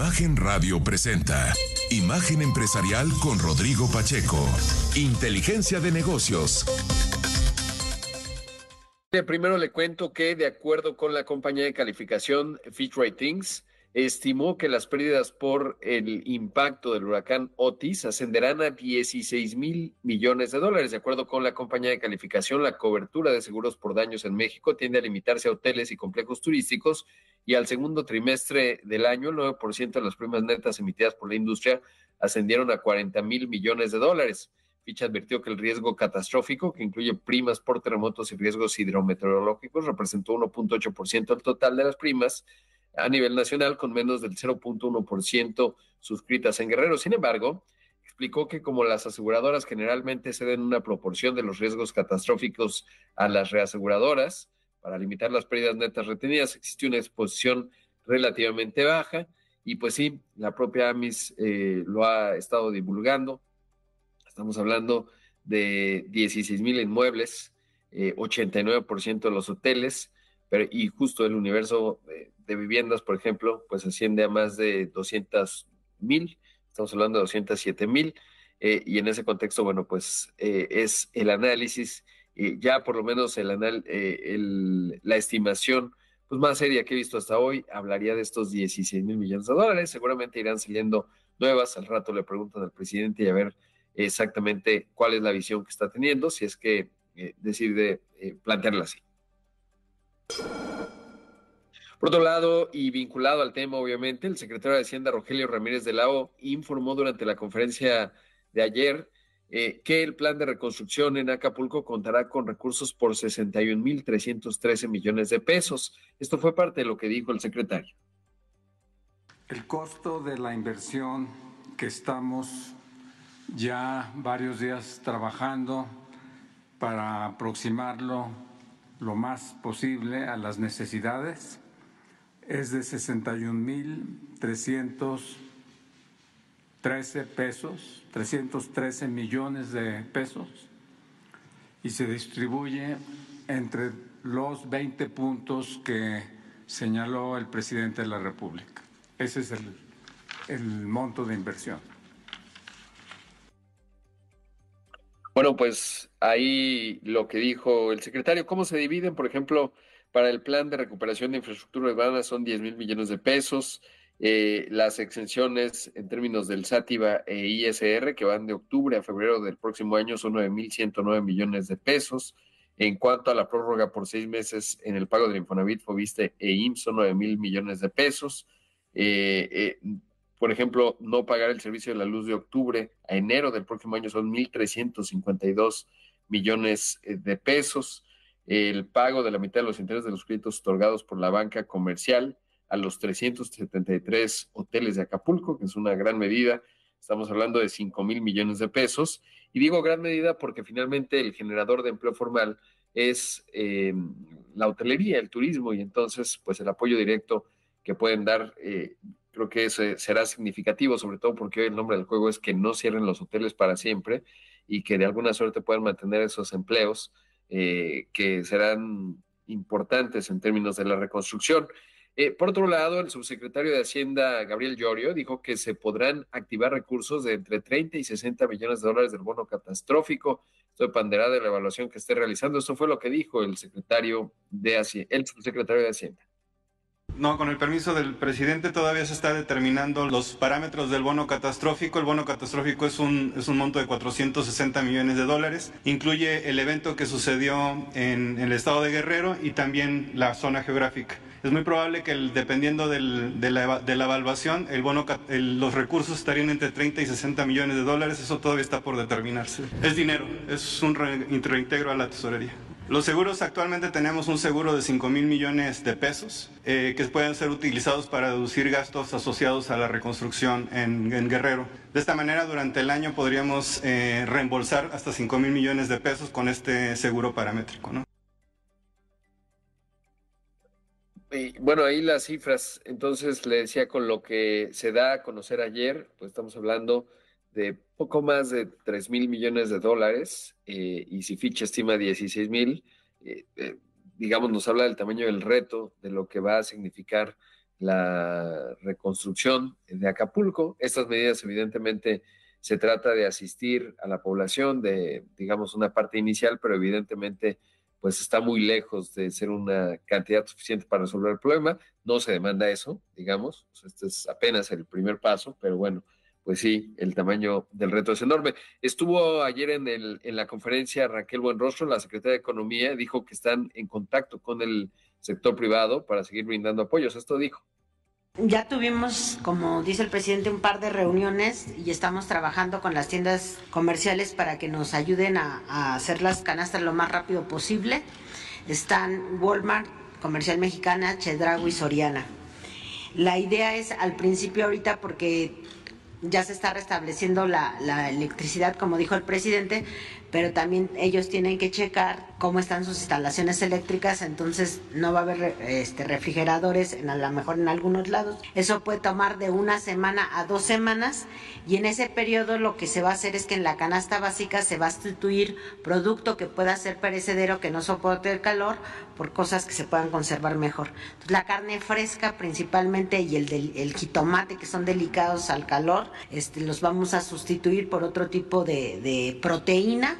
Imagen Radio presenta Imagen Empresarial con Rodrigo Pacheco. Inteligencia de negocios. Primero le cuento que de acuerdo con la compañía de calificación Fitch Ratings, estimó que las pérdidas por el impacto del huracán Otis ascenderán a 16 mil millones de dólares. De acuerdo con la compañía de calificación, la cobertura de seguros por daños en México tiende a limitarse a hoteles y complejos turísticos y al segundo trimestre del año el 9% de las primas netas emitidas por la industria ascendieron a 40 mil millones de dólares. Fitch advirtió que el riesgo catastrófico, que incluye primas por terremotos y riesgos hidrometeorológicos, representó 1.8% del total de las primas a nivel nacional con menos del 0.1% suscritas en Guerrero. Sin embargo, explicó que como las aseguradoras generalmente ceden una proporción de los riesgos catastróficos a las reaseguradoras para limitar las pérdidas netas retenidas, existe una exposición relativamente baja y pues sí, la propia AMIS eh, lo ha estado divulgando. Estamos hablando de 16 mil inmuebles, 89% eh, de los hoteles, pero, y justo el universo eh, de viviendas, por ejemplo, pues asciende a más de 200 mil, estamos hablando de 207 mil, eh, y en ese contexto, bueno, pues eh, es el análisis, ya por lo menos el, anal, el, la estimación pues más seria que he visto hasta hoy, hablaría de estos 16 mil millones de dólares, seguramente irán saliendo nuevas, al rato le preguntan al presidente y a ver exactamente cuál es la visión que está teniendo, si es que decide plantearla así. Por otro lado, y vinculado al tema, obviamente, el secretario de Hacienda, Rogelio Ramírez de la O, informó durante la conferencia de ayer eh, que el plan de reconstrucción en Acapulco contará con recursos por 61.313 millones de pesos. Esto fue parte de lo que dijo el secretario. El costo de la inversión que estamos ya varios días trabajando para aproximarlo lo más posible a las necesidades es de 61.313 pesos, 313 millones de pesos, y se distribuye entre los 20 puntos que señaló el presidente de la República. Ese es el, el monto de inversión. Bueno, pues ahí lo que dijo el secretario, ¿cómo se dividen, por ejemplo, para el plan de recuperación de infraestructura urbana son 10 mil millones de pesos, eh, las exenciones en términos del SATIVA e ISR, que van de octubre a febrero del próximo año, son 9 mil 109 millones de pesos. En cuanto a la prórroga por seis meses en el pago del Infonavit, Fobiste e IMSS, son 9 mil millones de pesos. Eh, eh, por ejemplo, no pagar el servicio de la luz de octubre a enero del próximo año son 1.352 millones eh, de pesos. El pago de la mitad de los intereses de los créditos otorgados por la banca comercial a los 373 hoteles de Acapulco, que es una gran medida. Estamos hablando de 5 mil millones de pesos. Y digo gran medida porque finalmente el generador de empleo formal es eh, la hotelería, el turismo, y entonces, pues el apoyo directo que pueden dar eh, creo que ese será significativo, sobre todo porque hoy el nombre del juego es que no cierren los hoteles para siempre y que de alguna suerte puedan mantener esos empleos eh, que serán importantes en términos de la reconstrucción. Eh, por otro lado, el subsecretario de Hacienda, Gabriel Llorio, dijo que se podrán activar recursos de entre 30 y 60 millones de dólares del bono catastrófico. Esto dependerá de la evaluación que esté realizando. Esto fue lo que dijo el secretario de Hacienda, el subsecretario de Hacienda. No, con el permiso del presidente todavía se está determinando los parámetros del bono catastrófico. El bono catastrófico es un, es un monto de 460 millones de dólares. Incluye el evento que sucedió en, el estado de Guerrero y también la zona geográfica. Es muy probable que dependiendo de, la, de, la, evaluación, el bono, los recursos estarían entre 30 y 60 millones de dólares. Eso todavía está por determinarse. Es dinero, es un reintegro a la tesorería. Los seguros actualmente tenemos un seguro de 5 mil millones de pesos eh, que pueden ser utilizados para deducir gastos asociados a la reconstrucción en, Guerrero. De esta manera, durante el año podríamos eh, reembolsar hasta 5 mil millones de pesos con este seguro paramétrico. ¿no? bueno, ahí las cifras, entonces le decía con lo que se da a conocer ayer, pues estamos hablando de poco más de 3 mil millones de dólares eh, y si Fitch estima 16 mil, eh, eh, digamos, nos habla del tamaño del reto, de lo que va a significar la reconstrucción de Acapulco. Estas medidas evidentemente se trata de asistir a la población de, digamos, una parte inicial, pero evidentemente pues está muy lejos de ser una cantidad suficiente para resolver el problema. No se demanda eso, digamos. Este es apenas el primer paso, pero bueno, pues sí, el tamaño del reto es enorme. Estuvo ayer en, el, en la conferencia Raquel Buenrostro, la secretaria de Economía, dijo que están en contacto con el sector privado para seguir brindando apoyos. Esto dijo. Ya tuvimos, como dice el presidente, un par de reuniones y estamos trabajando con las tiendas comerciales para que nos ayuden a, hacer las canastas lo más rápido posible. Están Walmart, Comercial Mexicana, Chedrago y Soriana. La idea es al principio ahorita porque ya se está restableciendo la, la electricidad, como dijo el presidente, pero también ellos tienen que checar cómo están sus instalaciones eléctricas, entonces no va a haber este, refrigeradores en a lo mejor en algunos lados. Eso puede tomar de una semana a dos semanas y en ese periodo lo que se va a hacer es que en la canasta básica se va a sustituir producto que pueda ser perecedero, que no soporte el calor, por cosas que se puedan conservar mejor. la carne fresca principalmente y el, del, el jitomate que son delicados al calor, este, los vamos a sustituir por otro tipo de, de proteína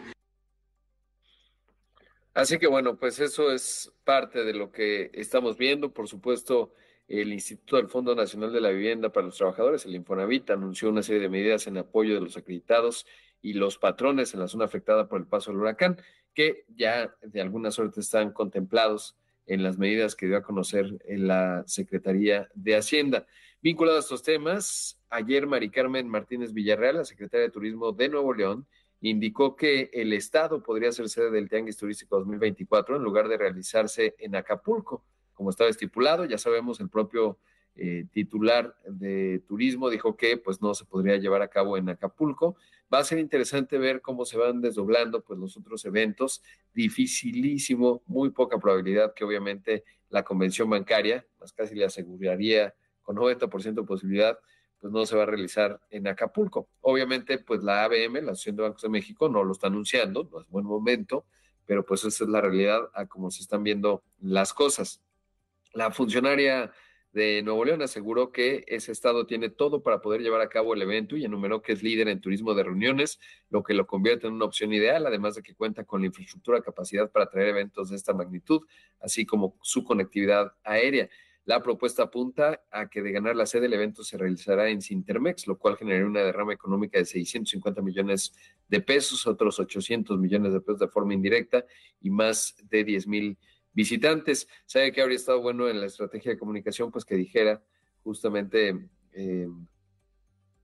Así que bueno, pues eso es parte de lo que estamos viendo. Por supuesto, el Instituto del Fondo Nacional de la Vivienda para los Trabajadores, el Infonavit, anunció una serie de medidas en apoyo de los acreditados y los patrones en la zona afectada por el paso del huracán, que ya de alguna suerte están contemplados en las medidas que dio a conocer en la Secretaría de Hacienda. Vinculado a estos temas, ayer Mari Carmen Martínez Villarreal, la secretaria de Turismo de Nuevo León, indicó que el Estado podría ser sede del Tianguis Turístico 2024 en lugar de realizarse en Acapulco, como estaba estipulado. Ya sabemos, el propio eh, titular de turismo dijo que pues no se podría llevar a cabo en Acapulco. Va a ser interesante ver cómo se van desdoblando pues los otros eventos. Dificilísimo, muy poca probabilidad que obviamente la convención bancaria, más casi le aseguraría con 90% de posibilidad, pues no se va a realizar en Acapulco. Obviamente, pues la ABM, la Asociación de Bancos de México, no lo está anunciando, no es buen momento, pero pues esa es la realidad a cómo se están viendo las cosas. La funcionaria de Nuevo León aseguró que ese estado tiene todo para poder llevar a cabo el evento y enumeró que es líder en turismo de reuniones, lo que lo convierte en una opción ideal, además de que cuenta con la infraestructura, capacidad para traer eventos de esta magnitud, así como su conectividad aérea. La propuesta apunta a que de ganar la sede el evento se realizará en Sintermex, lo cual generaría una derrama económica de 650 millones de pesos, otros 800 millones de pesos de forma indirecta y más de 10 mil visitantes. Sabe que habría estado bueno en la estrategia de comunicación, pues que dijera justamente eh,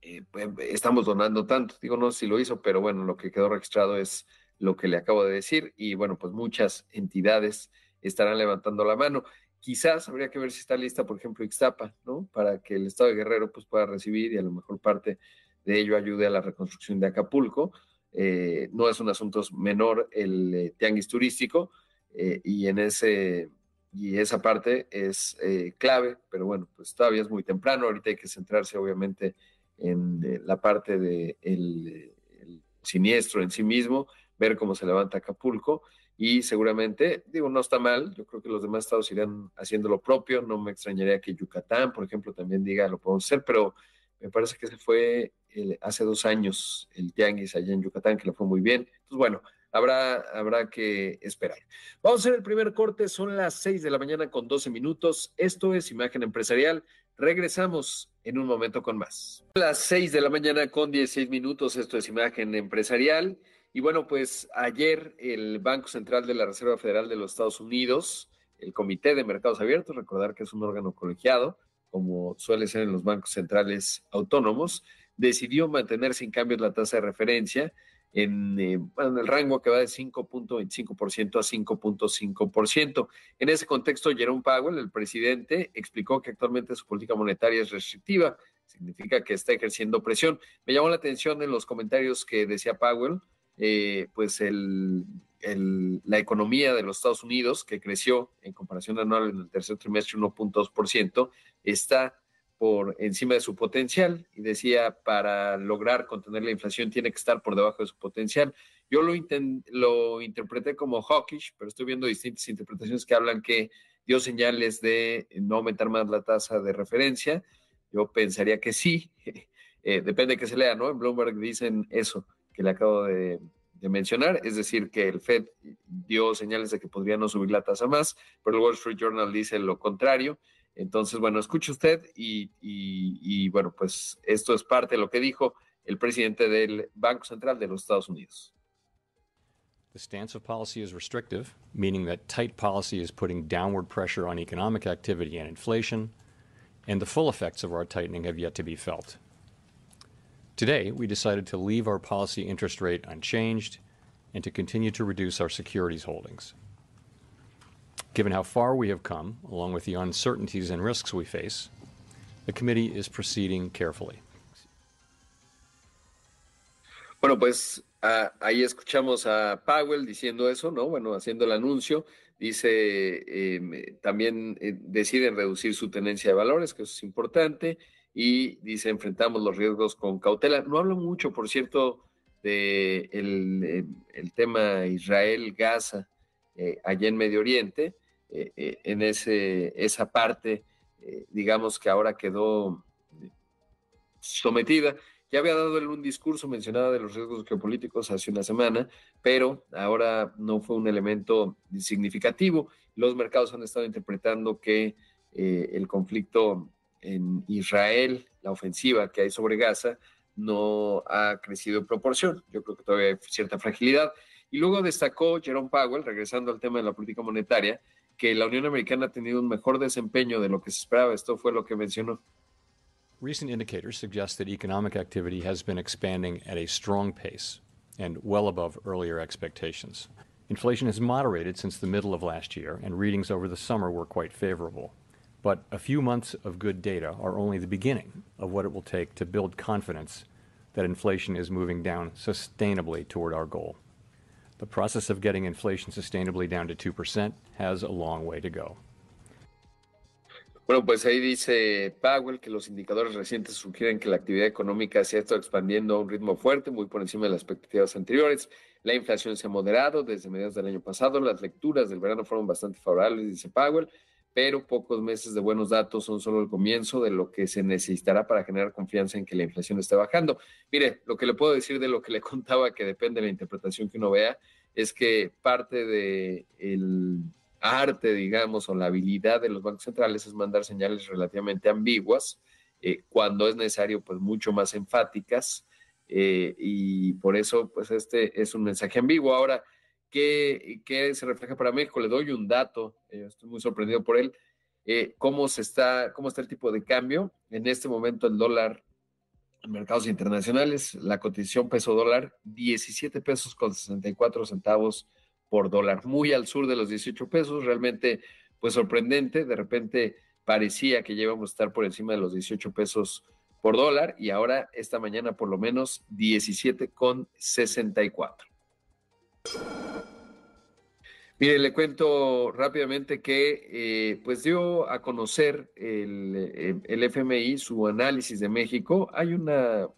eh, pues, estamos donando tanto. Digo, no sé si lo hizo, pero bueno, lo que quedó registrado es lo que le acabo de decir y bueno, pues muchas entidades estarán levantando la mano. Quizás habría que ver si está lista, por ejemplo, Ixtapa, ¿no? Para que el Estado de Guerrero pues, pueda recibir y a lo mejor parte de ello ayude a la reconstrucción de Acapulco. Eh, no es un asunto menor el eh, tianguis turístico eh, y en ese y esa parte es clave, pero bueno, pues todavía es muy temprano. Ahorita hay que centrarse obviamente en la parte del de siniestro en sí mismo, ver cómo se levanta Acapulco y seguramente, digo, no está mal, yo creo que los demás estados irán haciendo lo propio, no me extrañaría que Yucatán, por ejemplo, también diga lo podemos hacer, pero me parece que se fue hace dos años el tianguis allá en Yucatán, que le fue muy bien. Entonces, bueno, habrá, habrá que esperar. Vamos a hacer el primer corte, son las seis de la mañana con 12 minutos. Esto es Imagen Empresarial. Regresamos en un momento con más. Las seis de la mañana con 16 minutos, esto es Imagen Empresarial. Y bueno, pues ayer el Banco Central de la Reserva Federal de los Estados Unidos, el Comité de Mercados Abiertos, recordar que es un órgano colegiado, como suele ser en los bancos centrales autónomos, decidió mantener sin cambios la tasa de referencia en, eh, en el rango que va de 5.25% a 5.5%. En ese contexto, Jerome Powell, el presidente, explicó que actualmente su política monetaria es restrictiva, significa que está ejerciendo presión. Me llamó la atención en los comentarios que decía Powell, eh, pues la economía de los Estados Unidos, que creció en comparación anual en el tercer trimestre 1.2%, está por encima de su potencial y decía, para lograr contener la inflación tiene que estar por debajo de su potencial. Yo lo, lo interpreté como hawkish, pero estoy viendo distintas interpretaciones que hablan que dio señales de no aumentar más la tasa de referencia. Yo pensaría que sí, eh, depende de que se lea, ¿no? En Bloomberg dicen eso que le acabo de, mencionar, es decir, que el Fed dio señales de que podría no subir la tasa más, pero el Wall Street Journal dice lo contrario. Entonces, bueno, escuche usted y, y bueno, pues esto es parte de lo que dijo el presidente del Banco Central de los Estados Unidos. The stance of policy is restrictive, meaning that tight policy is putting downward pressure on economic activity and inflation, and the full effects of our tightening have yet to be felt. Today, we decided to leave our policy interest rate unchanged and to continue to reduce our securities holdings. Given how far we have come, along with the uncertainties and risks we face, the committee is proceeding carefully. Bueno, pues ah, ahí escuchamos a Powell diciendo eso, ¿no? Bueno, haciendo el anuncio. Dice, eh, también eh, deciden reducir su tenencia de valores, que eso es importante, y dice, enfrentamos los riesgos con cautela. No hablo mucho, por cierto, de el, eh, tema Israel-Gaza allá en Medio Oriente, en ese, esa parte, digamos que ahora quedó sometida. Ya había dado un discurso mencionado de los riesgos geopolíticos hace una semana, pero ahora no fue un elemento significativo. Los mercados han estado interpretando que eh, el conflicto en Israel, la ofensiva que hay sobre Gaza, no ha crecido en proporción. Yo creo que todavía hay cierta fragilidad. Y luego destacó Jerome Powell, regresando al tema de la política monetaria, que la Unión Americana ha tenido un mejor desempeño de lo que se esperaba. Esto fue lo que mencionó. Recent indicators suggest that economic activity has been expanding at a strong pace and well above earlier expectations. Inflation has moderated since the middle of last year, and readings over the summer were quite favorable. But a few months of good data are only the beginning of what it will take to build confidence that inflation is moving down sustainably toward our goal. The process of getting inflation sustainably down to 2% has a long way to go. Bueno, pues ahí dice Powell que los indicadores recientes sugieren que la actividad económica se ha estado expandiendo a un ritmo fuerte, muy por encima de las expectativas anteriores. La inflación se ha moderado desde mediados del año pasado. Las lecturas del verano fueron bastante favorables, dice Powell, pero pocos meses de buenos datos son solo el comienzo de lo que se necesitará para generar confianza en que la inflación esté bajando. Mire, lo que le puedo decir de lo que le contaba, que depende de la interpretación que uno vea, es que parte de el arte, digamos, o la habilidad de los bancos centrales es mandar señales relativamente ambiguas, eh, cuando es necesario, pues mucho más enfáticas, eh, y por eso, pues este es un mensaje ambiguo. Ahora, ¿qué, qué se refleja para México? Le doy un dato, eh, estoy muy sorprendido por él. ¿cómo, se está, ¿Cómo está el tipo de cambio? En este momento el dólar en mercados internacionales, la cotización peso dólar, 17 pesos con 64 centavos por dólar, muy al sur de los 18 pesos, realmente pues sorprendente, de repente parecía que llevamos a estar por encima de los 18 pesos por dólar y ahora esta mañana por lo menos 17 con 64. Mire, le cuento rápidamente que eh, pues dio a conocer el, el, FMI su análisis de México. Hay un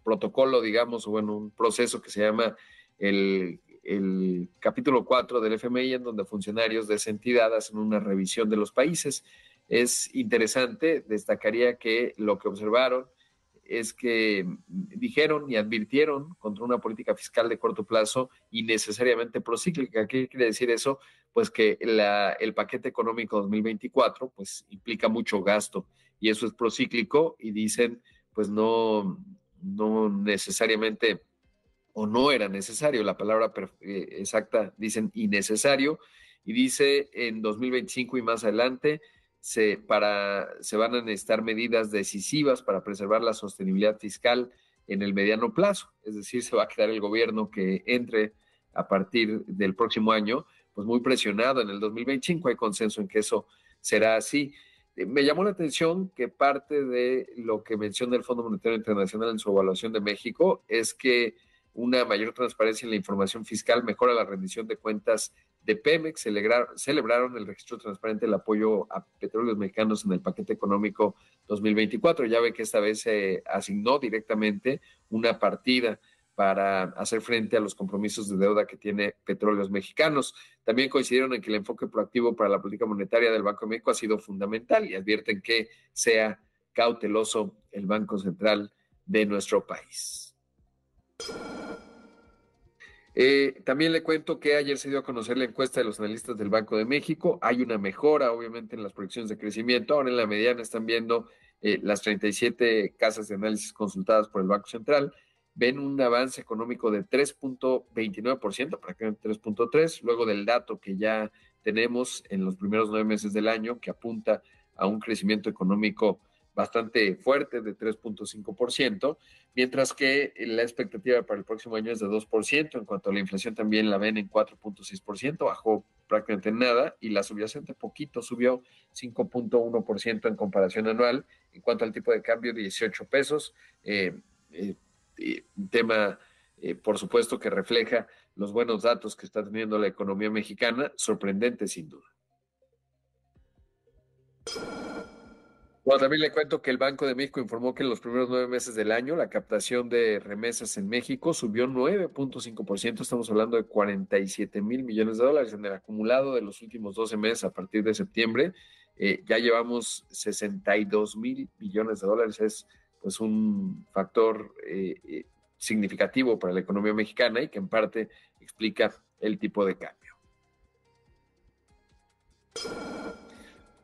protocolo, digamos, o bueno, un proceso que se llama el el capítulo 4 del FMI, en donde funcionarios de esa entidad hacen una revisión de los países. Es interesante, destacaría que lo que observaron es que dijeron y advirtieron contra una política fiscal de corto plazo y necesariamente procíclica. ¿Qué quiere decir eso? Pues que el paquete económico 2024 pues implica mucho gasto y eso es procíclico y dicen pues no, no necesariamente o no era necesario. La palabra eh, exacta dicen innecesario y dice en 2025 y más adelante se, para, se van a necesitar medidas decisivas para preservar la sostenibilidad fiscal en el mediano plazo. Es decir, se va a quedar el gobierno que entre a partir del próximo año, pues muy presionado en el 2025. Hay consenso en que eso será así. Eh, me llamó la atención que parte de lo que menciona el Fondo Monetario Internacional en su evaluación de México es que una mayor transparencia en la información fiscal, mejora la rendición de cuentas de Pemex, celebraron el registro transparente del apoyo a petróleos mexicanos en el paquete económico 2024. Ya ve que esta vez se asignó directamente una partida para hacer frente a los compromisos de deuda que tiene Petróleos Mexicanos. También coincidieron en que el enfoque proactivo para la política monetaria del Banco de México ha sido fundamental y advierten que sea cauteloso el Banco Central de nuestro país. Eh, también le cuento que ayer se dio a conocer la encuesta de los analistas del Banco de México. Hay una mejora, obviamente, en las proyecciones de crecimiento. Ahora en la mediana están viendo eh, las 37 casas de análisis consultadas por el Banco Central ven un avance económico de 3.29%, prácticamente 3.3%, luego del dato que ya tenemos en los primeros nueve meses del año, que apunta a un crecimiento económico bastante fuerte de 3.5%, mientras que la expectativa para el próximo año es de 2%. En cuanto a la inflación, también la ven en 4.6%, bajó prácticamente nada, y la subyacente poquito subió 5.1% en comparación anual. En cuanto al tipo de cambio, 18 pesos. Eh, eh, un tema, eh, por supuesto, que refleja los buenos datos que está teniendo la economía mexicana, sorprendente sin duda. Bueno, también le cuento que el Banco de México informó que en los primeros nueve meses del año la captación de remesas en México subió 9.5%, estamos hablando de 47 mil millones de dólares en el acumulado de los últimos 12 meses a partir de septiembre. Eh, ya llevamos 62 mil millones de dólares, es pues un factor eh, eh, significativo para la economía mexicana y que en parte explica el tipo de cambio.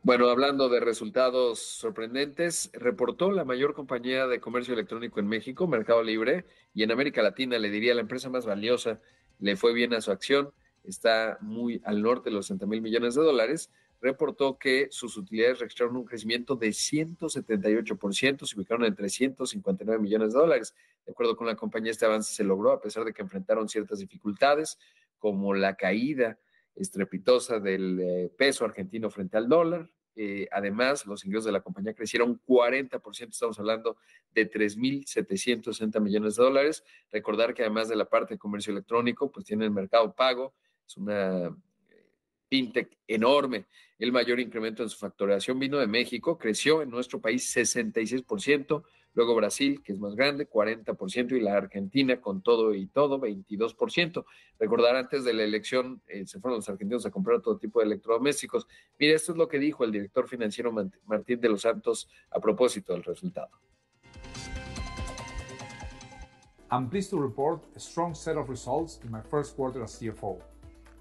Bueno, hablando de resultados sorprendentes, reportó la mayor compañía de comercio electrónico en México, Mercado Libre, y en América Latina, le diría la empresa más valiosa, le fue bien a su acción, está muy al norte de los 60 mil millones de dólares, reportó que sus utilidades registraron un crecimiento de 178%, se ubicaron en 359 millones de dólares. De acuerdo con la compañía, este avance se logró a pesar de que enfrentaron ciertas dificultades, como la caída estrepitosa del eh, peso argentino frente al dólar. Eh, además, los ingresos de la compañía crecieron 40%, estamos hablando de 3.760 millones de dólares. Recordar que además de la parte de comercio electrónico, pues tiene el mercado pago, es una fintech enorme. El mayor incremento en su facturación vino de México, creció en nuestro país 66%, luego Brasil, que es más grande, 40%, y la Argentina, con todo y todo, 22%. Recordar, antes de la elección eh, se fueron los argentinos a comprar todo tipo de electrodomésticos. Mire, esto es lo que dijo el director financiero Martín de los Santos a propósito del resultado. I'm pleased to report a strong set of results in my first quarter as CFO.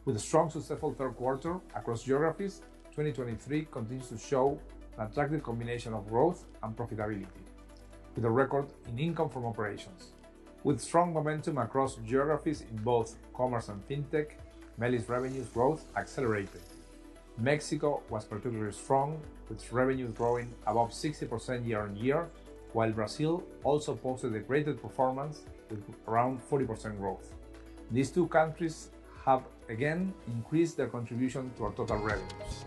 With a strong, successful third quarter across geographies, 2023 continues to show an attractive combination of growth and profitability, with a record in income from operations. With strong momentum across geographies in both commerce and fintech, Meli's revenues growth accelerated. Mexico was particularly strong, with revenues growing above 60% year on year, while Brazil also posted a greater performance with around 40% growth. These two countries have again increased their contribution to our total revenues.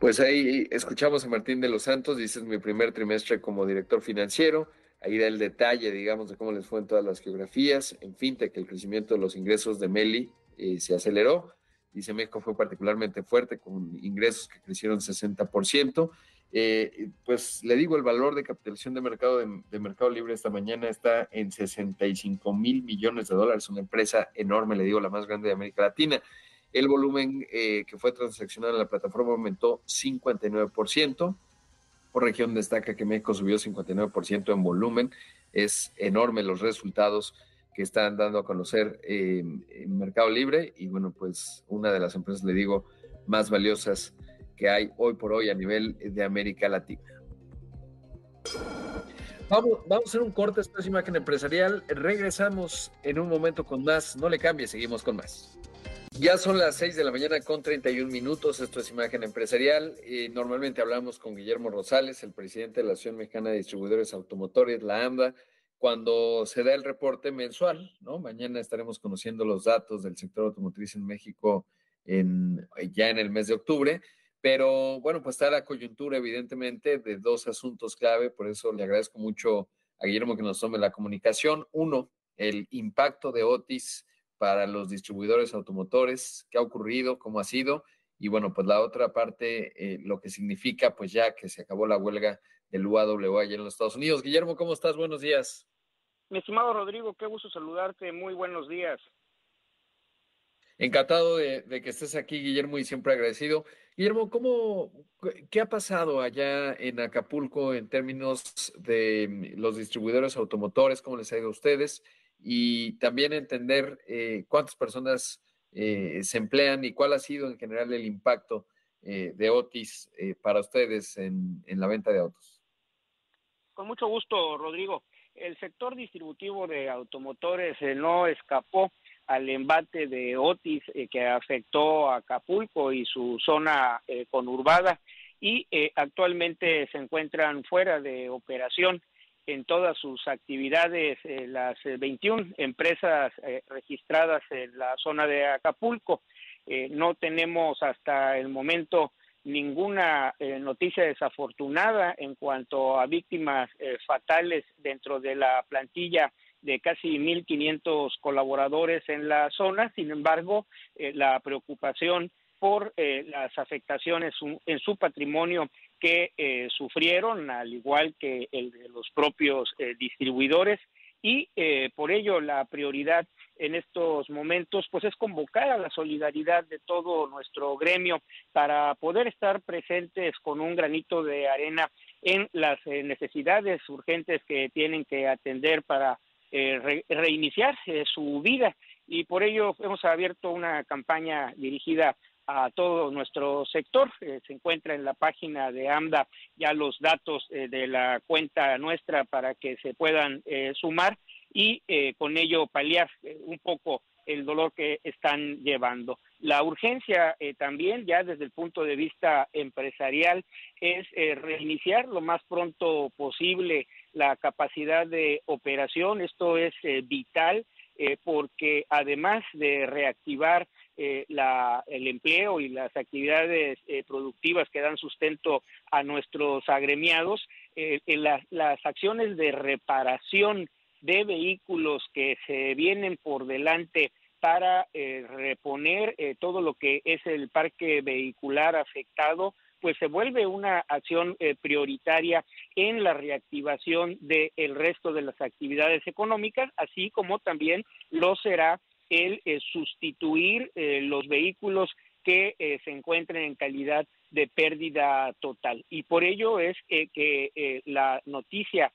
Pues ahí escuchamos a Martín de los Santos, dice es mi primer trimestre como director financiero, ahí da el detalle, digamos, de cómo les fue en todas las geografías, en fin, de que el crecimiento de los ingresos de Meli eh, se aceleró, dice México fue particularmente fuerte, con ingresos que crecieron 60%, eh, pues le digo, el valor de capitalización de mercado de, Mercado Libre esta mañana está en 65 mil millones de dólares, una empresa enorme, le digo, la más grande de América Latina. El volumen eh, que fue transaccionado en la plataforma aumentó 59%. Por región destaca que México subió 59% en volumen. Es enorme los resultados que están dando a conocer eh, en Mercado Libre y bueno, pues una de las empresas, le digo, más valiosas que hay hoy por hoy a nivel de América Latina. Vamos, vamos a hacer un corte, esta imagen empresarial. Regresamos en un momento con más. No le cambie, seguimos con más. Ya son las 6 de la mañana con 31 minutos. Esto es Imagen Empresarial. y normalmente hablamos con Guillermo Rosales, el presidente de la Asociación Mexicana de Distribuidores Automotores, la AMDA, cuando se da el reporte mensual. ¿no? Mañana estaremos conociendo los datos del sector automotriz en México en, ya en el mes de octubre. Pero bueno, pues está la coyuntura, evidentemente, de dos asuntos clave. Por eso le agradezco mucho a Guillermo que nos tome la comunicación. Uno, el impacto de Otis para los distribuidores automotores, qué ha ocurrido, cómo ha sido. Y bueno, pues la otra parte, eh, lo que significa, pues ya que se acabó la huelga del UAW allá en los Estados Unidos. Guillermo, ¿cómo estás? Buenos días. Mi estimado Rodrigo, qué gusto saludarte. Muy buenos días. Encantado de, que estés aquí, Guillermo, y siempre agradecido. Guillermo, ¿cómo, ¿qué ha pasado allá en Acapulco en términos de los distribuidores automotores? ¿Cómo les ha ido a ustedes? Y también entender eh, cuántas personas eh, se emplean y cuál ha sido en general el impacto eh, de Otis para ustedes en, en la venta de autos. Con mucho gusto, Rodrigo. El sector distributivo de automotores no escapó al embate de Otis eh, que afectó a Acapulco y su zona eh, conurbada y eh, actualmente se encuentran fuera de operación en todas sus actividades las 21 empresas registradas en la zona de Acapulco. no tenemos hasta el momento ninguna noticia desafortunada en cuanto a víctimas fatales dentro de la plantilla de casi 1.500 colaboradores en la zona. Sin embargo, eh, la preocupación por eh, las afectaciones en su patrimonio que eh, sufrieron, al igual que el de los propios distribuidores, y por ello la prioridad en estos momentos pues es convocar a la solidaridad de todo nuestro gremio para poder estar presentes con un granito de arena en las necesidades urgentes que tienen que atender para eh, reiniciar su vida. Y por ello hemos abierto una campaña dirigida a todo nuestro sector. Eh, se encuentra en la página de AMDA ya los datos eh, de la cuenta nuestra para que se puedan sumar y con ello paliar un poco el dolor que están llevando. La urgencia también, ya desde el punto de vista empresarial, es reiniciar lo más pronto posible la capacidad de operación. Esto es eh, vital eh, porque además de reactivar eh, la, el empleo y las actividades productivas que dan sustento a nuestros agremiados, las acciones de reparación de vehículos que se vienen por delante para reponer todo lo que es el parque vehicular afectado pues se vuelve una acción eh, prioritaria en la reactivación del resto de las actividades económicas, así como también lo será el eh, sustituir eh, los vehículos que se encuentren en calidad de pérdida total. Y por ello es que la noticia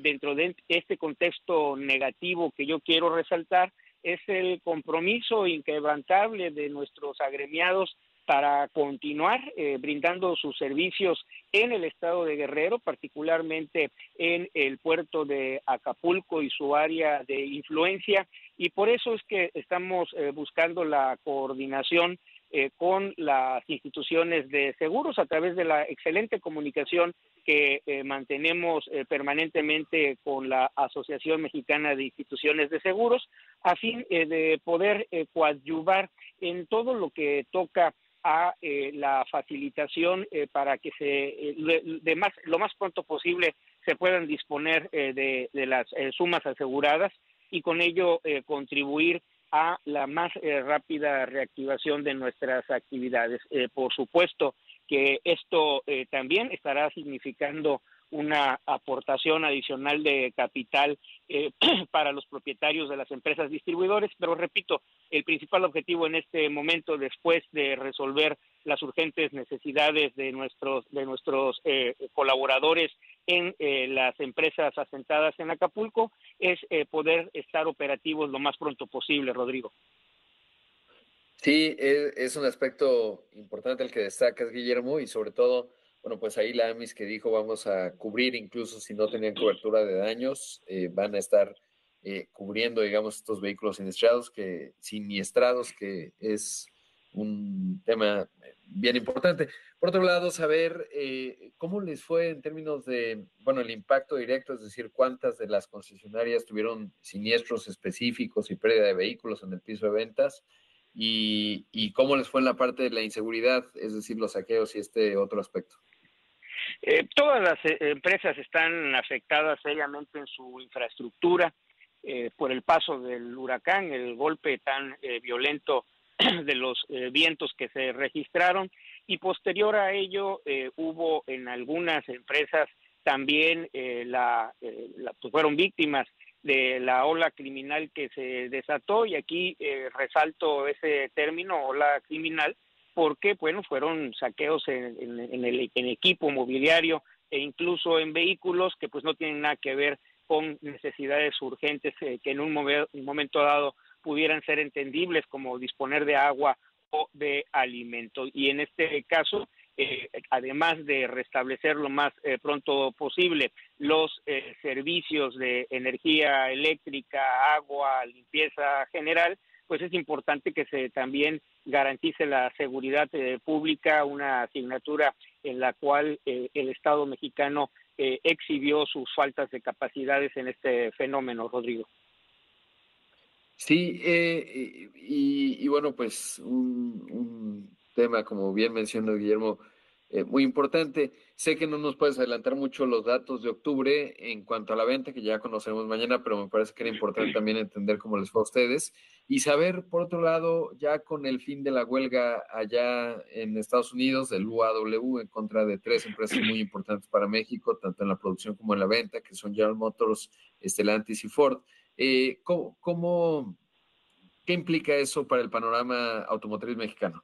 dentro de este contexto negativo que yo quiero resaltar es el compromiso inquebrantable de nuestros agremiados para continuar eh, brindando sus servicios en el estado de Guerrero, particularmente en el puerto de Acapulco y su área de influencia. Y por eso es que estamos eh, buscando la coordinación eh, con las instituciones de seguros a través de la excelente comunicación que mantenemos permanentemente con la Asociación Mexicana de Instituciones de Seguros, a fin de poder coadyuvar en todo lo que toca a eh, la facilitación eh, para que se eh, de más, lo más pronto posible se puedan disponer de, de, las sumas aseguradas y con ello contribuir a la más rápida reactivación de nuestras actividades. por supuesto que esto también estará significando una aportación adicional de capital eh, para los propietarios de las empresas distribuidores, pero repito, el principal objetivo en este momento, después de resolver las urgentes necesidades de nuestros de nuestros eh, colaboradores en eh, las empresas asentadas en Acapulco, es poder estar operativos lo más pronto posible, Rodrigo. Sí, es, es un aspecto importante el que destacas, Guillermo, y sobre todo bueno, pues ahí la AMIS que dijo vamos a cubrir, incluso si no tenían cobertura de daños, eh, van a estar eh, cubriendo, digamos, estos vehículos siniestrados, que, siniestrados, que es un tema bien importante. Por otro lado, saber eh, cómo les fue en términos de, bueno, el impacto directo, es decir, cuántas de las concesionarias tuvieron siniestros específicos y pérdida de vehículos en el piso de ventas y cómo les fue en la parte de la inseguridad, es decir, los saqueos y este otro aspecto. Eh, todas las eh, empresas están afectadas seriamente en su infraestructura eh, por el paso del huracán, el golpe tan violento de los vientos que se registraron. Y posterior a ello hubo en algunas empresas también la, pues, fueron víctimas de la ola criminal que se desató. Y aquí eh, resalto ese término, ola criminal, porque bueno, fueron saqueos en, el en equipo mobiliario e incluso en vehículos que pues no tienen nada que ver con necesidades urgentes eh, que en un, momento dado pudieran ser entendibles como disponer de agua o de alimento. Y en este caso, eh, además de restablecer lo más eh, pronto posible los servicios de energía eléctrica, agua, limpieza general, pues es importante que se también garantice la seguridad eh, pública, una asignatura en la cual eh, el Estado mexicano eh, exhibió sus faltas de capacidades en este fenómeno, Rodrigo. Sí, y, bueno, pues un, un, tema, como bien mencionó Guillermo, eh, muy importante. Sé que no nos puedes adelantar mucho los datos de octubre en cuanto a la venta, que ya conoceremos mañana, pero me parece que era importante también entender cómo les fue a ustedes y saber, por otro lado, ya con el fin de la huelga allá en Estados Unidos del UAW en contra de tres empresas muy importantes para México, tanto en la producción como en la venta, que son General Motors, Stellantis y Ford. Eh, ¿cómo, cómo, ¿Qué implica eso para el panorama automotriz mexicano?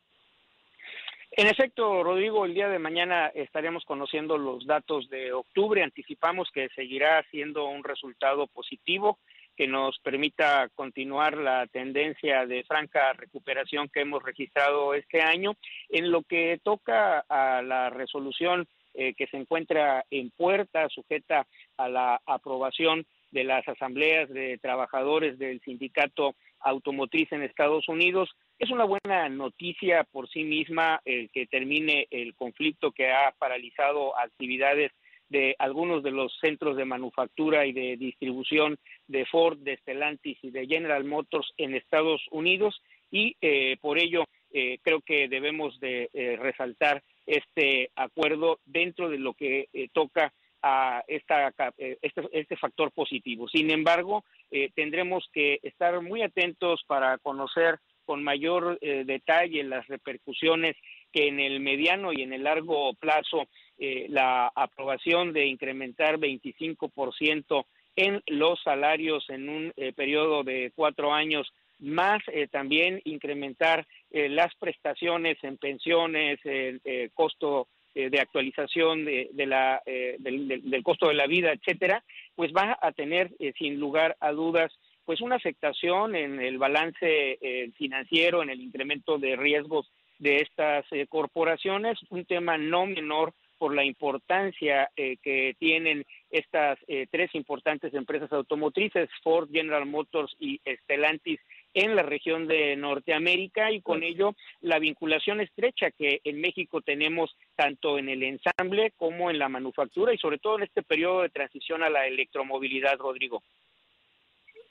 En efecto, Rodrigo, el día de mañana estaremos conociendo los datos de octubre. Anticipamos que seguirá siendo un resultado positivo que nos permita continuar la tendencia de franca recuperación que hemos registrado este año. En lo que toca a la resolución eh, que se encuentra en puerta, sujeta a la aprobación de las asambleas de trabajadores del sindicato automotriz en Estados Unidos. Es una buena noticia por sí misma el que termine el conflicto que ha paralizado actividades de algunos de los centros de manufactura y de distribución de Ford, de Stellantis y de General Motors en Estados Unidos y eh, por ello eh, creo que debemos de eh, resaltar este acuerdo dentro de lo que toca a esta, eh, este, este, factor positivo. Sin embargo, eh, tendremos que estar muy atentos para conocer con mayor eh, detalle las repercusiones que en el mediano y en el largo plazo la aprobación de incrementar 25% en los salarios en un periodo de cuatro años, más también incrementar las prestaciones en pensiones, el costo eh, de actualización de, la, eh, del, costo de la vida, etcétera, pues va a tener eh, sin lugar a dudas pues una afectación en el balance financiero, en el incremento de riesgos de estas corporaciones, un tema no menor por la importancia que tienen estas tres importantes empresas automotrices, Ford, General Motors y Stellantis, en la región de Norteamérica y con ello la vinculación estrecha que en México tenemos tanto en el ensamble como en la manufactura y sobre todo en este periodo de transición a la electromovilidad, Rodrigo.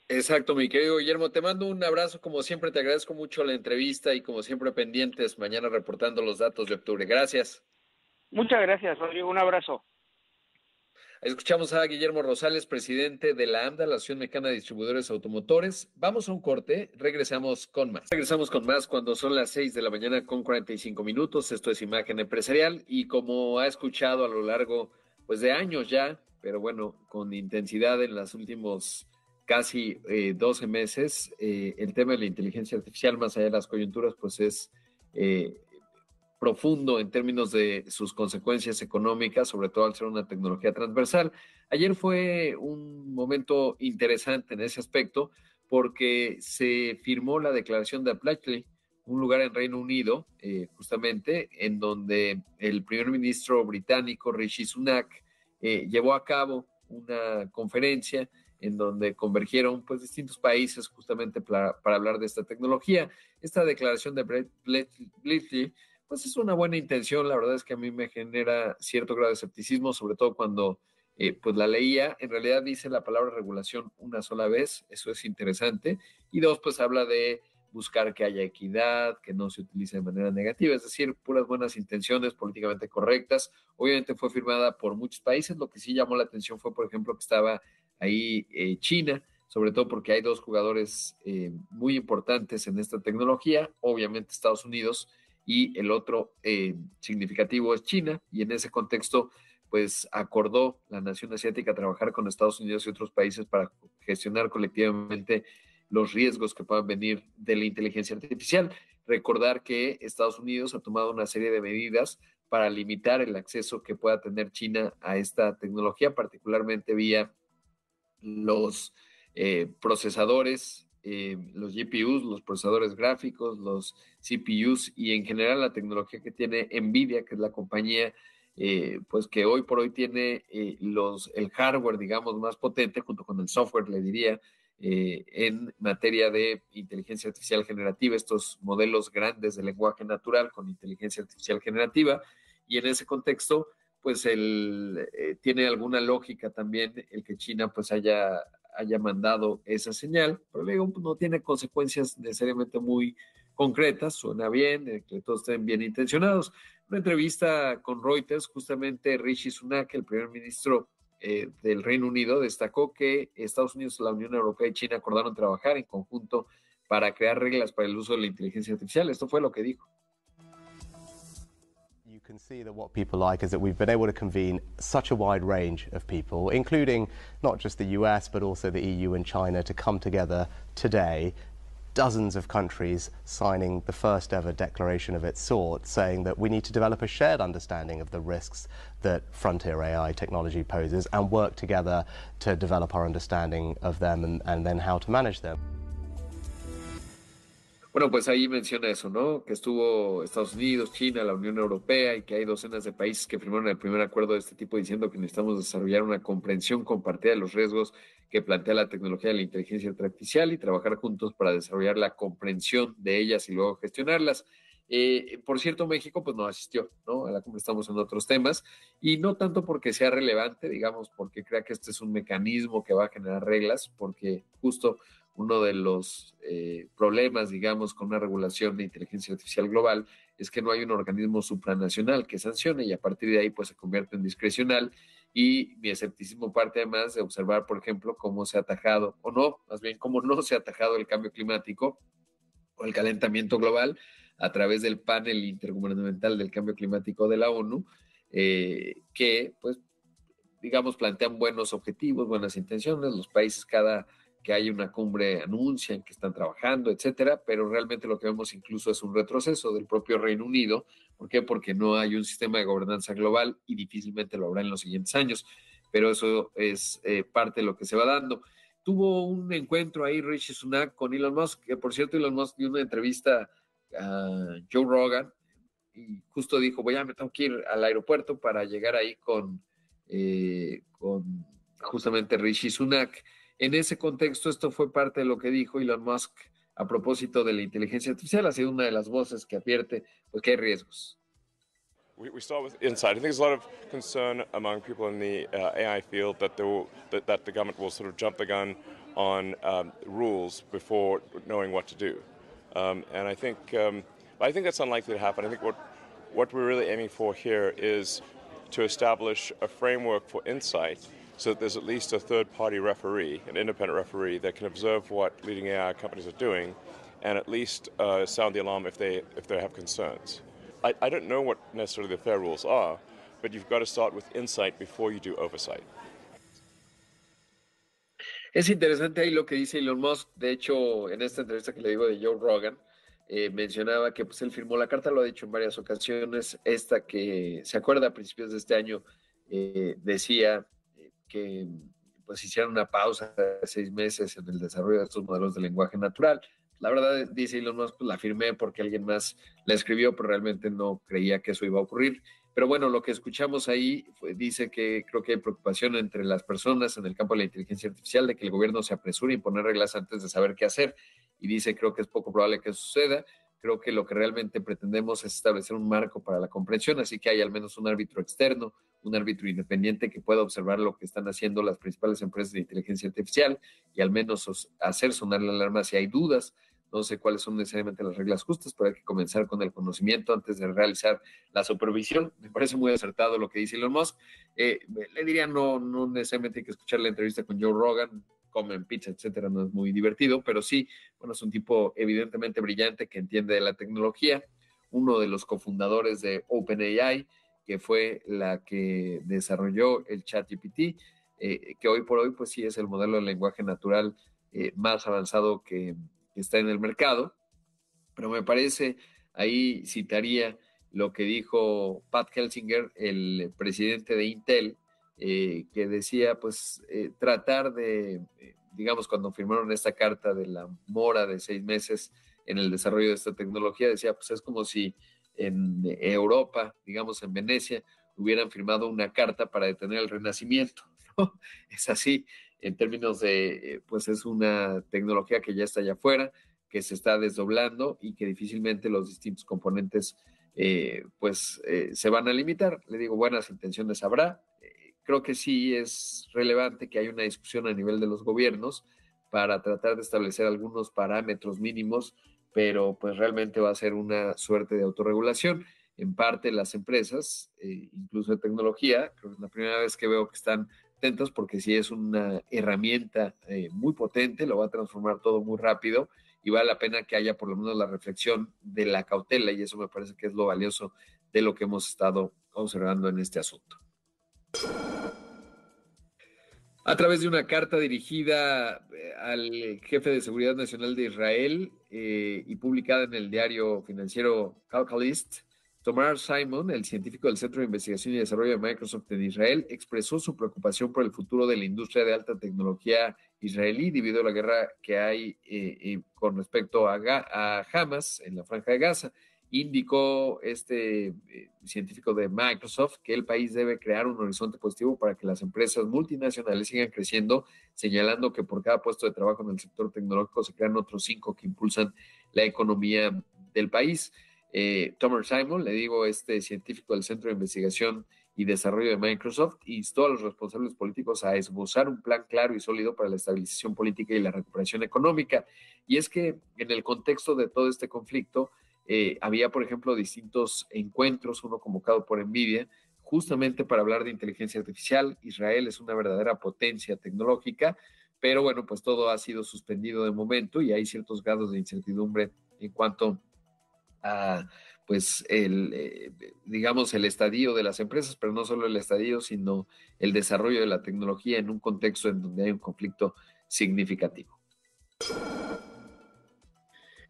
Exacto, mi querido Guillermo, te mando un abrazo, como siempre te agradezco mucho la entrevista y como siempre pendientes mañana reportando los datos de octubre. Gracias. Muchas gracias, Rodrigo, un abrazo. Escuchamos a Guillermo Rosales, presidente de la AMDA, la Asociación Mexicana de Distribuidores Automotores. Vamos a un corte, regresamos con más. Regresamos con más cuando son las 6 de la mañana con 45 minutos. Esto es Imagen Empresarial y como ha escuchado a lo largo pues de años ya, pero bueno, con intensidad en los últimos casi 12 eh, meses, eh, el tema de la inteligencia artificial, más allá de las coyunturas, pues es eh, profundo en términos de sus consecuencias económicas, sobre todo al ser una tecnología transversal. Ayer fue un momento interesante en ese aspecto porque se firmó la declaración de Bletchley, un lugar en Reino Unido, eh, justamente, en donde el primer ministro británico Rishi Sunak eh, llevó a cabo una conferencia en donde convergieron pues distintos países justamente para, para hablar de esta tecnología. Esta declaración de Bletchley pues es una buena intención. La verdad es que a mí me genera cierto grado de escepticismo, sobre todo cuando eh, pues la leía. En realidad dice la palabra regulación una sola vez, eso es interesante. Y dos, pues habla de buscar que haya equidad, que no se utilice de manera negativa, es decir, puras buenas intenciones políticamente correctas. Obviamente fue firmada por muchos países, lo que sí llamó la atención fue, por ejemplo, que estaba ahí eh, China, sobre todo porque hay dos jugadores eh, muy importantes en esta tecnología, obviamente Estados Unidos y el otro eh, significativo es China, y en ese contexto, pues acordó la nación asiática trabajar con Estados Unidos y otros países para gestionar colectivamente los riesgos que puedan venir de la inteligencia artificial. Recordar que Estados Unidos ha tomado una serie de medidas para limitar el acceso que pueda tener China a esta tecnología, particularmente vía los eh, procesadores, eh, los GPUs, los procesadores gráficos, los CPUs y en general la tecnología que tiene Nvidia, que es la compañía eh, pues que hoy por hoy tiene los, el hardware, digamos, más potente junto con el software, le diría, en materia de inteligencia artificial generativa, estos modelos grandes de lenguaje natural con inteligencia artificial generativa. Y en ese contexto, pues el, eh, tiene alguna lógica también el que China pues haya, haya mandado esa señal, pero luego pues, no tiene consecuencias necesariamente muy concretas, suena bien, eh, que todos estén bien intencionados. Una entrevista con Reuters, justamente Rishi Sunak, el primer ministro eh, del Reino Unido, destacó que Estados Unidos, la Unión Europea y China acordaron trabajar en conjunto para crear reglas para el uso de la inteligencia artificial. Esto fue lo que dijo. Can see that what people like is that we've been able to convene such a wide range of people, including not just the US, but also the EU and China, to come together today. Dozens of countries signing the first ever declaration of its sort, saying that we need to develop a shared understanding of the risks that frontier AI technology poses and work together to develop our understanding of them and, and then how to manage them. Bueno, pues ahí menciona eso, ¿no? Que estuvo Estados Unidos, China, la Unión Europea y que hay docenas de países que firmaron el primer acuerdo de este tipo diciendo que necesitamos desarrollar una comprensión compartida de los riesgos que plantea la tecnología de la inteligencia artificial y trabajar juntos para desarrollar la comprensión de ellas y luego gestionarlas. Eh, por cierto, México pues no asistió, ¿no? A la cumbre estamos en otros temas y no tanto porque sea relevante, digamos, porque crea que este es un mecanismo que va a generar reglas, porque justo uno de los eh, problemas, digamos, con una regulación de inteligencia artificial global es que no hay un organismo supranacional que sancione y a partir de ahí pues se convierte en discrecional. Y mi escepticismo parte además de observar, por ejemplo, cómo se ha atajado o no, más bien cómo no se ha atajado el cambio climático o el calentamiento global a través del panel intergubernamental del cambio climático de la ONU, eh, que pues digamos plantean buenos objetivos, buenas intenciones, los países cada que hay una cumbre anuncian que están trabajando, etcétera, pero realmente lo que vemos incluso es un retroceso del propio Reino Unido. ¿Por qué? Porque no hay un sistema de gobernanza global y difícilmente lo habrá en los siguientes años, pero eso es eh, parte de lo que se va dando. Tuvo un encuentro ahí Rishi Sunak con Elon Musk, que por cierto Elon Musk dio una entrevista a Joe Rogan y justo dijo, voy a me tengo que ir al aeropuerto para llegar ahí con, eh, con justamente Rishi Sunak. En ese contexto, esto fue parte de lo que dijo Elon Musk a propósito de la inteligencia artificial. Ha sido una de las voces que advierte pues, que hay riesgos. We, we start with insight. I think there's a lot of concern among people in the uh, AI field that, will, that, that, the government will sort of jump the gun on um, rules before knowing what to do. Um, and I think, um, I think that's unlikely to happen. I think what, what we're really aiming for here is to establish a framework for insight so that there's at least a third party referee, an independent referee, that can observe what leading AI companies are doing and at least uh, sound the alarm if they, if they have concerns. I, I don't know what necessarily the fair rules are, but you've got to start with insight before you do oversight. Es interesante ahí lo que dice Elon Musk. De hecho, en esta entrevista que le digo de Joe Rogan, eh, mencionaba que pues él firmó la carta, lo ha dicho en varias ocasiones, esta que se acuerda a principios de este año, eh, decía que pues hicieron una pausa de seis meses en el desarrollo de estos modelos de lenguaje natural. La verdad, dice Elon Musk, pues la firmé porque alguien más la escribió, pero realmente no creía que eso iba a ocurrir. Pero bueno, lo que escuchamos ahí dice que creo que hay preocupación entre las personas en el campo de la inteligencia artificial de que el gobierno se apresure a imponer reglas antes de saber qué hacer. Y dice, creo que es poco probable que suceda. Creo que lo que realmente pretendemos es establecer un marco para la comprensión, así que hay al menos un árbitro externo, un árbitro independiente que pueda observar lo que están haciendo las principales empresas de inteligencia artificial y al menos hacer sonar la alarma si hay dudas. No sé cuáles son necesariamente las reglas justas, pero hay que comenzar con el conocimiento antes de realizar la supervisión. Me parece muy acertado lo que dice Elon Musk. Eh, le diría, no, no necesariamente hay que escuchar la entrevista con Joe Rogan, comen pizza, etcétera, no es muy divertido, pero sí, bueno, es un tipo evidentemente brillante que entiende de la tecnología, uno de los cofundadores de OpenAI, que fue la que desarrolló el ChatGPT, eh, que hoy por hoy pues sí es el modelo de lenguaje natural eh, más avanzado que, está en el mercado. Pero me parece, ahí citaría lo que dijo Pat Kelsinger, el presidente de Intel, eh, que decía pues tratar de, digamos, cuando firmaron esta carta de la mora de seis meses en el desarrollo de esta tecnología, decía pues es como si en Europa, digamos en Venecia, hubieran firmado una carta para detener el renacimiento. Es así, en términos de, pues es una tecnología que ya está allá afuera, que se está desdoblando y que difícilmente los distintos componentes eh, pues eh, se van a limitar. Le digo, buenas intenciones habrá. Eh, creo que sí es relevante que haya una discusión a nivel de los gobiernos para tratar de establecer algunos parámetros mínimos pero pues realmente va a ser una suerte de autorregulación. En parte las empresas, eh, incluso de tecnología, creo que es la primera vez que veo que están atentos porque sí es una herramienta eh, muy potente, lo va a transformar todo muy rápido y vale la pena que haya por lo menos la reflexión de la cautela y eso me parece que es lo valioso de lo que hemos estado observando en este asunto. A través de una carta dirigida eh, al jefe de Seguridad Nacional de Israel eh, y publicada en el diario financiero Calcalist, Tomar Simon, el científico del Centro de Investigación y Desarrollo de Microsoft en Israel, expresó su preocupación por el futuro de la industria de alta tecnología israelí debido a la guerra que hay eh, con respecto a, a Hamas en la franja de Gaza indicó este eh, científico de Microsoft que el país debe crear un horizonte positivo para que las empresas multinacionales sigan creciendo, señalando que por cada puesto de trabajo en el sector tecnológico se crean otros cinco que impulsan la economía del país. Eh, Thomas Simon, le digo, este científico del Centro de Investigación y Desarrollo de Microsoft, instó a los responsables políticos a esbozar un plan claro y sólido para la estabilización política y la recuperación económica. Y es que en el contexto de todo este conflicto, eh, había, por ejemplo, distintos encuentros, uno convocado por Nvidia, justamente para hablar de inteligencia artificial. Israel es una verdadera potencia tecnológica, pero bueno, pues todo ha sido suspendido de momento y hay ciertos grados de incertidumbre en cuanto a, pues, el, eh, digamos, el estadio de las empresas, pero no solo el estadio, sino el desarrollo de la tecnología en un contexto en donde hay un conflicto significativo.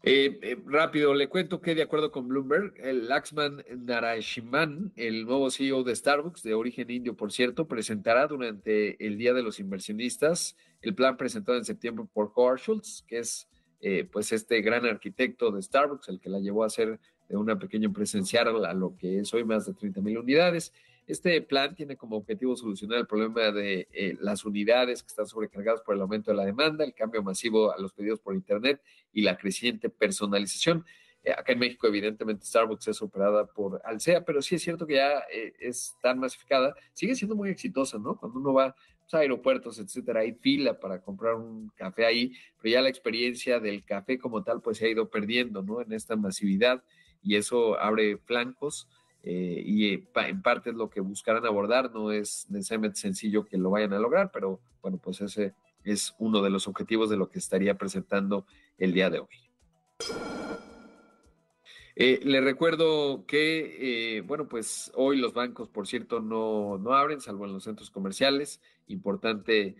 Eh, eh, rápido, le cuento que de acuerdo con Bloomberg, el Laxman Narasimhan, el nuevo CEO de Starbucks, de origen indio, por cierto, presentará durante el Día de los Inversionistas el plan presentado en septiembre por Howard Schultz, que es eh, pues este gran arquitecto de Starbucks, el que la llevó a ser de una pequeña empresa a lo que es hoy más de 30 mil unidades. Este plan tiene como objetivo solucionar el problema de eh, las unidades que están sobrecargadas por el aumento de la demanda, el cambio masivo a los pedidos por Internet y la creciente personalización. Eh, acá en México, evidentemente, Starbucks es operada por Alsea, pero sí es cierto que ya eh, es tan masificada. Sigue siendo muy exitosa, ¿no? Cuando uno va pues, a aeropuertos, etcétera, hay fila para comprar un café ahí, pero ya la experiencia del café como tal, pues se ha ido perdiendo, ¿no? En esta masividad y eso abre flancos eh, y eh, en parte es lo que buscarán abordar, no es necesariamente sencillo que lo vayan a lograr, pero bueno, pues ese es uno de los objetivos de lo que estaría presentando el día de hoy. Eh, le recuerdo que, bueno, pues hoy los bancos, por cierto, no, no abren, salvo en los centros comerciales. Importante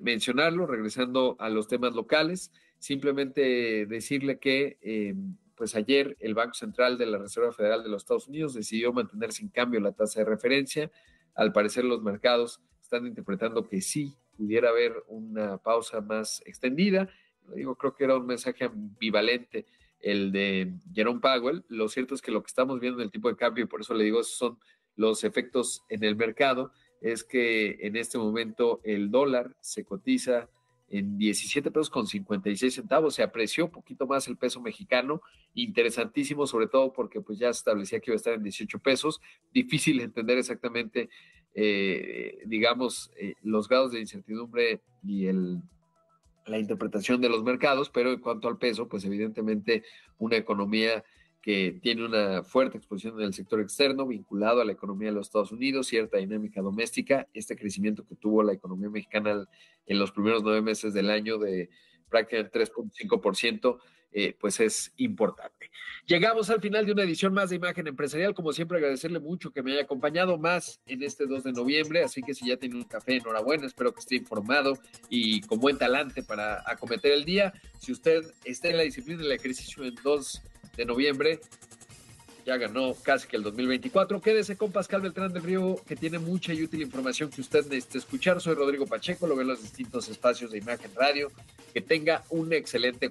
mencionarlo, regresando a los temas locales, simplemente decirle que pues ayer el Banco Central de la Reserva Federal de los Estados Unidos decidió mantener sin cambio la tasa de referencia. Al parecer los mercados están interpretando que sí pudiera haber una pausa más extendida. Lo digo, creo que era un mensaje ambivalente el de Jerome Powell. Lo cierto es que lo que estamos viendo en el tipo de cambio, y por eso le digo, son los efectos en el mercado, es que en este momento el dólar se cotiza en 17 pesos con 56 centavos. Se apreció un poquito más el peso mexicano, interesantísimo, sobre todo porque pues ya se establecía que iba a estar en 18 pesos. Difícil entender exactamente, eh, digamos, eh, los grados de incertidumbre y el, la interpretación de los mercados, pero en cuanto al peso, pues evidentemente una economía que tiene una fuerte exposición en el sector externo vinculado a la economía de los Estados Unidos, cierta dinámica doméstica, este crecimiento que tuvo la economía mexicana en los primeros nueve meses del año de prácticamente 3.5%, eh, pues es importante. Llegamos al final de una edición más de Imagen Empresarial. Como siempre, agradecerle mucho que me haya acompañado más en este 2 de noviembre. Así que si ya tiene un café, enhorabuena. Espero que esté informado y con buen talante para acometer el día. Si usted está en la disciplina del ejercicio en 2 de noviembre, ya ganó casi que el 2024. Quédese con Pascal Beltrán del Río, que tiene mucha y útil información que usted necesita escuchar. Soy Rodrigo Pacheco, lo veo en los distintos espacios de Imagen Radio. Que tenga un excelente